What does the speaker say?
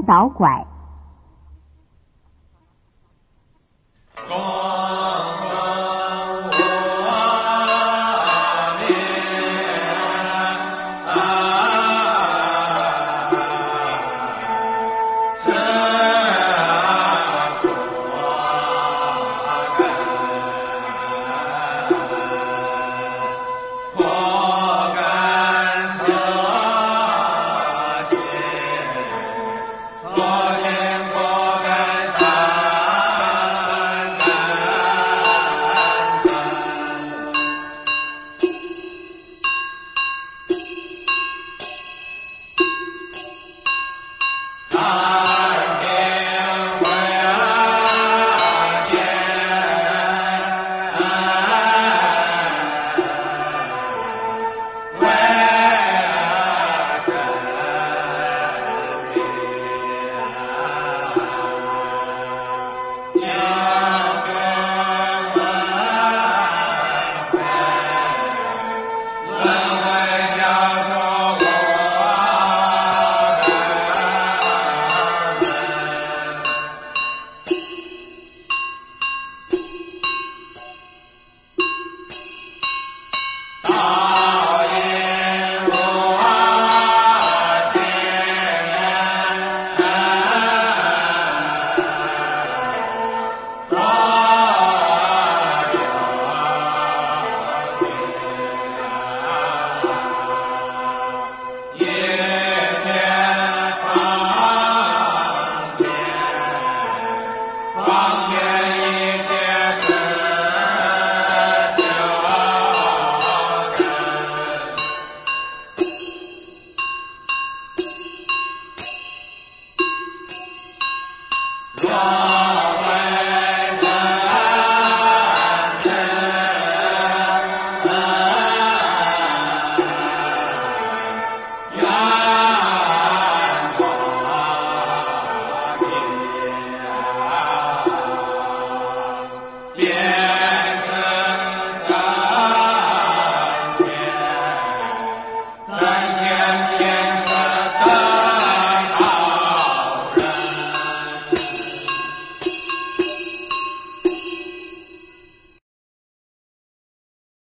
颠倒拐。啊。Wow. 光